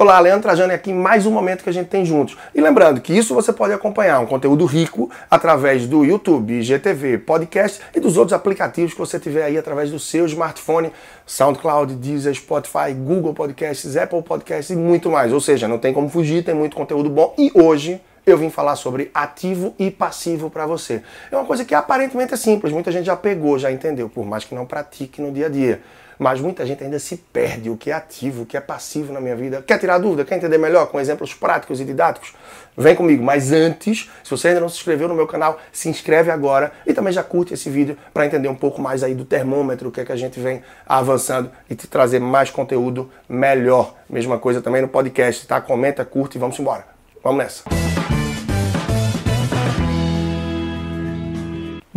Olá, Leandro Trajano aqui em mais um momento que a gente tem juntos. E lembrando que isso você pode acompanhar, um conteúdo rico através do YouTube, IGTV, podcast e dos outros aplicativos que você tiver aí através do seu smartphone, SoundCloud, Deezer, Spotify, Google Podcasts, Apple Podcasts e muito mais. Ou seja, não tem como fugir, tem muito conteúdo bom. E hoje eu vim falar sobre ativo e passivo para você. É uma coisa que aparentemente é simples, muita gente já pegou, já entendeu, por mais que não pratique no dia a dia. Mas muita gente ainda se perde o que é ativo, o que é passivo na minha vida. Quer tirar dúvida? Quer entender melhor com exemplos práticos e didáticos? Vem comigo. Mas antes, se você ainda não se inscreveu no meu canal, se inscreve agora e também já curte esse vídeo para entender um pouco mais aí do termômetro, o que é que a gente vem avançando e te trazer mais conteúdo melhor. Mesma coisa também no podcast, tá? Comenta, curte e vamos embora. Vamos nessa.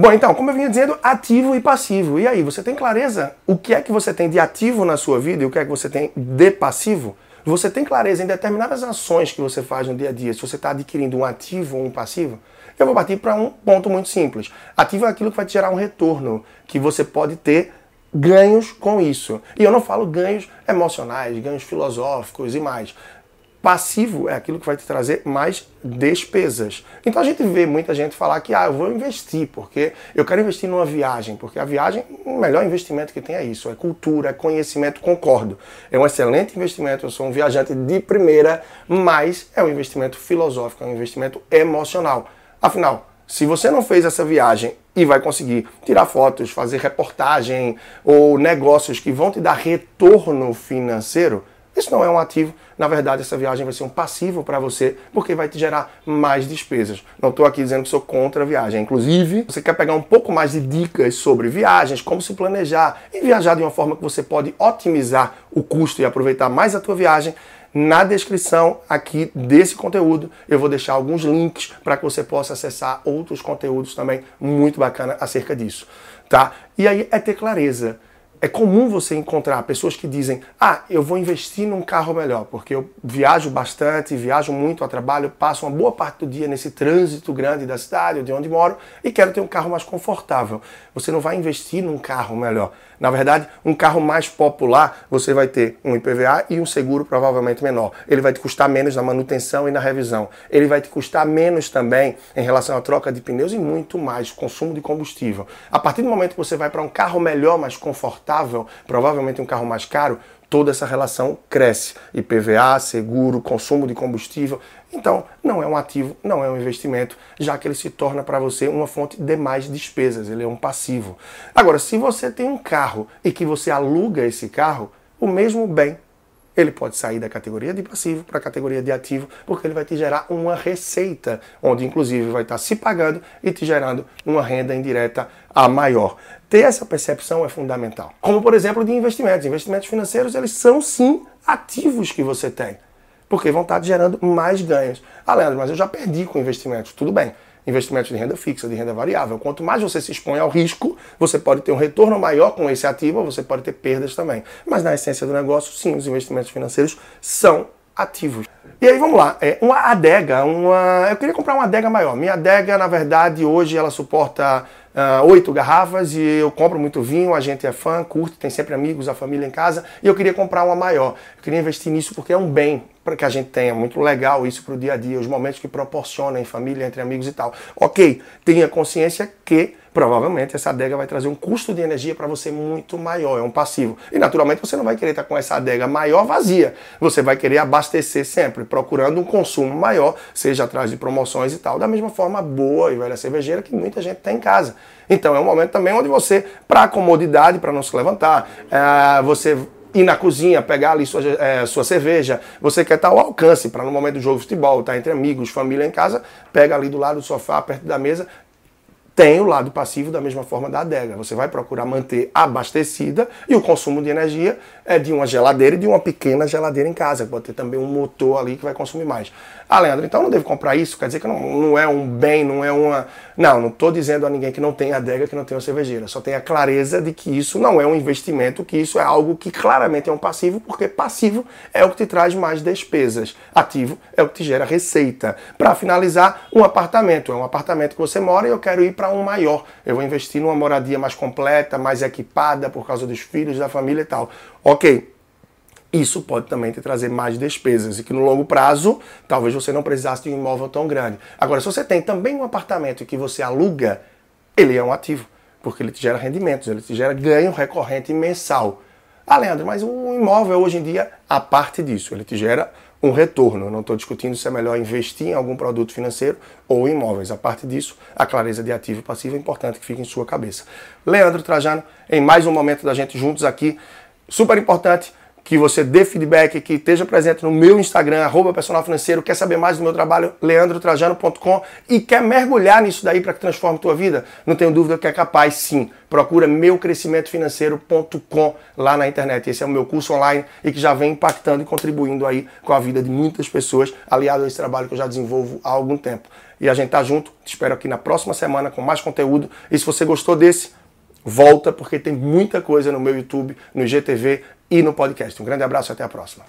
Bom, então, como eu vinha dizendo, ativo e passivo. E aí, você tem clareza o que é que você tem de ativo na sua vida e o que é que você tem de passivo? Você tem clareza em determinadas ações que você faz no dia a dia, se você está adquirindo um ativo ou um passivo? Eu vou partir para um ponto muito simples. Ativo é aquilo que vai te gerar um retorno, que você pode ter ganhos com isso. E eu não falo ganhos emocionais, ganhos filosóficos e mais. Passivo é aquilo que vai te trazer mais despesas. Então a gente vê muita gente falar que ah, eu vou investir porque eu quero investir numa viagem, porque a viagem, o melhor investimento que tem é isso, é cultura, é conhecimento, concordo. É um excelente investimento, eu sou um viajante de primeira, mas é um investimento filosófico, é um investimento emocional. Afinal, se você não fez essa viagem e vai conseguir tirar fotos, fazer reportagem ou negócios que vão te dar retorno financeiro, isso não é um ativo, na verdade essa viagem vai ser um passivo para você, porque vai te gerar mais despesas. Não estou aqui dizendo que sou contra a viagem. Inclusive, você quer pegar um pouco mais de dicas sobre viagens, como se planejar e viajar de uma forma que você pode otimizar o custo e aproveitar mais a tua viagem, na descrição aqui desse conteúdo eu vou deixar alguns links para que você possa acessar outros conteúdos também muito bacana acerca disso, tá? E aí é ter clareza é comum você encontrar pessoas que dizem: Ah, eu vou investir num carro melhor, porque eu viajo bastante, viajo muito a trabalho, passo uma boa parte do dia nesse trânsito grande da cidade, de onde moro, e quero ter um carro mais confortável. Você não vai investir num carro melhor. Na verdade, um carro mais popular, você vai ter um IPVA e um seguro provavelmente menor. Ele vai te custar menos na manutenção e na revisão. Ele vai te custar menos também em relação à troca de pneus e muito mais consumo de combustível. A partir do momento que você vai para um carro melhor, mais confortável, provavelmente um carro mais caro, toda essa relação cresce. IPVA, seguro, consumo de combustível. Então, não é um ativo, não é um investimento, já que ele se torna para você uma fonte de mais despesas, ele é um passivo. Agora, se você tem um carro e que você aluga esse carro, o mesmo bem ele pode sair da categoria de passivo para a categoria de ativo, porque ele vai te gerar uma receita, onde inclusive vai estar se pagando e te gerando uma renda indireta a maior. Ter essa percepção é fundamental. Como por exemplo de investimentos. Investimentos financeiros, eles são sim ativos que você tem, porque vão estar te gerando mais ganhos. Ah, Leandro, mas eu já perdi com investimentos. Tudo bem investimentos de renda fixa, de renda variável. Quanto mais você se expõe ao risco, você pode ter um retorno maior com esse ativo, você pode ter perdas também. Mas na essência do negócio, sim, os investimentos financeiros são ativos. E aí vamos lá, é, uma adega, uma, eu queria comprar uma adega maior. Minha adega, na verdade, hoje ela suporta uh, oito garrafas e eu compro muito vinho, a gente é fã, curte, tem sempre amigos, a família em casa, e eu queria comprar uma maior. Eu queria investir nisso porque é um bem para que a gente tenha muito legal isso para o dia a dia, os momentos que proporciona em família, entre amigos e tal. Ok, tenha consciência que provavelmente essa adega vai trazer um custo de energia para você muito maior, é um passivo. E naturalmente você não vai querer estar com essa adega maior vazia, você vai querer abastecer sempre, procurando um consumo maior, seja atrás de promoções e tal, da mesma forma boa e velha cervejeira que muita gente tem em casa. Então é um momento também onde você, para comodidade, para não se levantar, é, você ir na cozinha, pegar ali sua, é, sua cerveja, você quer estar ao alcance para no momento do jogo de futebol, estar tá entre amigos, família em casa, pega ali do lado do sofá, perto da mesa, tem o lado passivo da mesma forma da adega. Você vai procurar manter abastecida e o consumo de energia é de uma geladeira e de uma pequena geladeira em casa. Pode ter também um motor ali que vai consumir mais. Ah, Leandro, então não devo comprar isso? Quer dizer que não, não é um bem, não é uma. Não, não estou dizendo a ninguém que não tem adega, que não tem uma cervejeira. Só tenha clareza de que isso não é um investimento, que isso é algo que claramente é um passivo, porque passivo é o que te traz mais despesas. Ativo é o que te gera receita. Para finalizar, um apartamento. É um apartamento que você mora e eu quero ir para um maior. Eu vou investir numa moradia mais completa, mais equipada por causa dos filhos, da família e tal. Ok. isso pode também te trazer mais despesas e que no longo prazo talvez você não precisasse de um imóvel tão grande. Agora, se você tem também um apartamento que você aluga, ele é um ativo, porque ele te gera rendimentos, ele te gera ganho recorrente mensal. Ah, Leandro, mas o imóvel hoje em dia, a parte disso, ele te gera um retorno. Eu não estou discutindo se é melhor investir em algum produto financeiro ou imóveis. A parte disso, a clareza de ativo e passivo é importante que fique em sua cabeça. Leandro Trajano, em mais um momento da gente juntos aqui, super importante que você dê feedback, que esteja presente no meu Instagram, arroba personal financeiro, quer saber mais do meu trabalho, leandrotrajano.com e quer mergulhar nisso daí para que transforme tua vida? Não tenho dúvida que é capaz sim. Procura meucrescimentofinanceiro.com lá na internet. Esse é o meu curso online e que já vem impactando e contribuindo aí com a vida de muitas pessoas, aliado a esse trabalho que eu já desenvolvo há algum tempo. E a gente tá junto, te espero aqui na próxima semana com mais conteúdo. E se você gostou desse, volta porque tem muita coisa no meu YouTube, no GTV, e no podcast. Um grande abraço e até a próxima.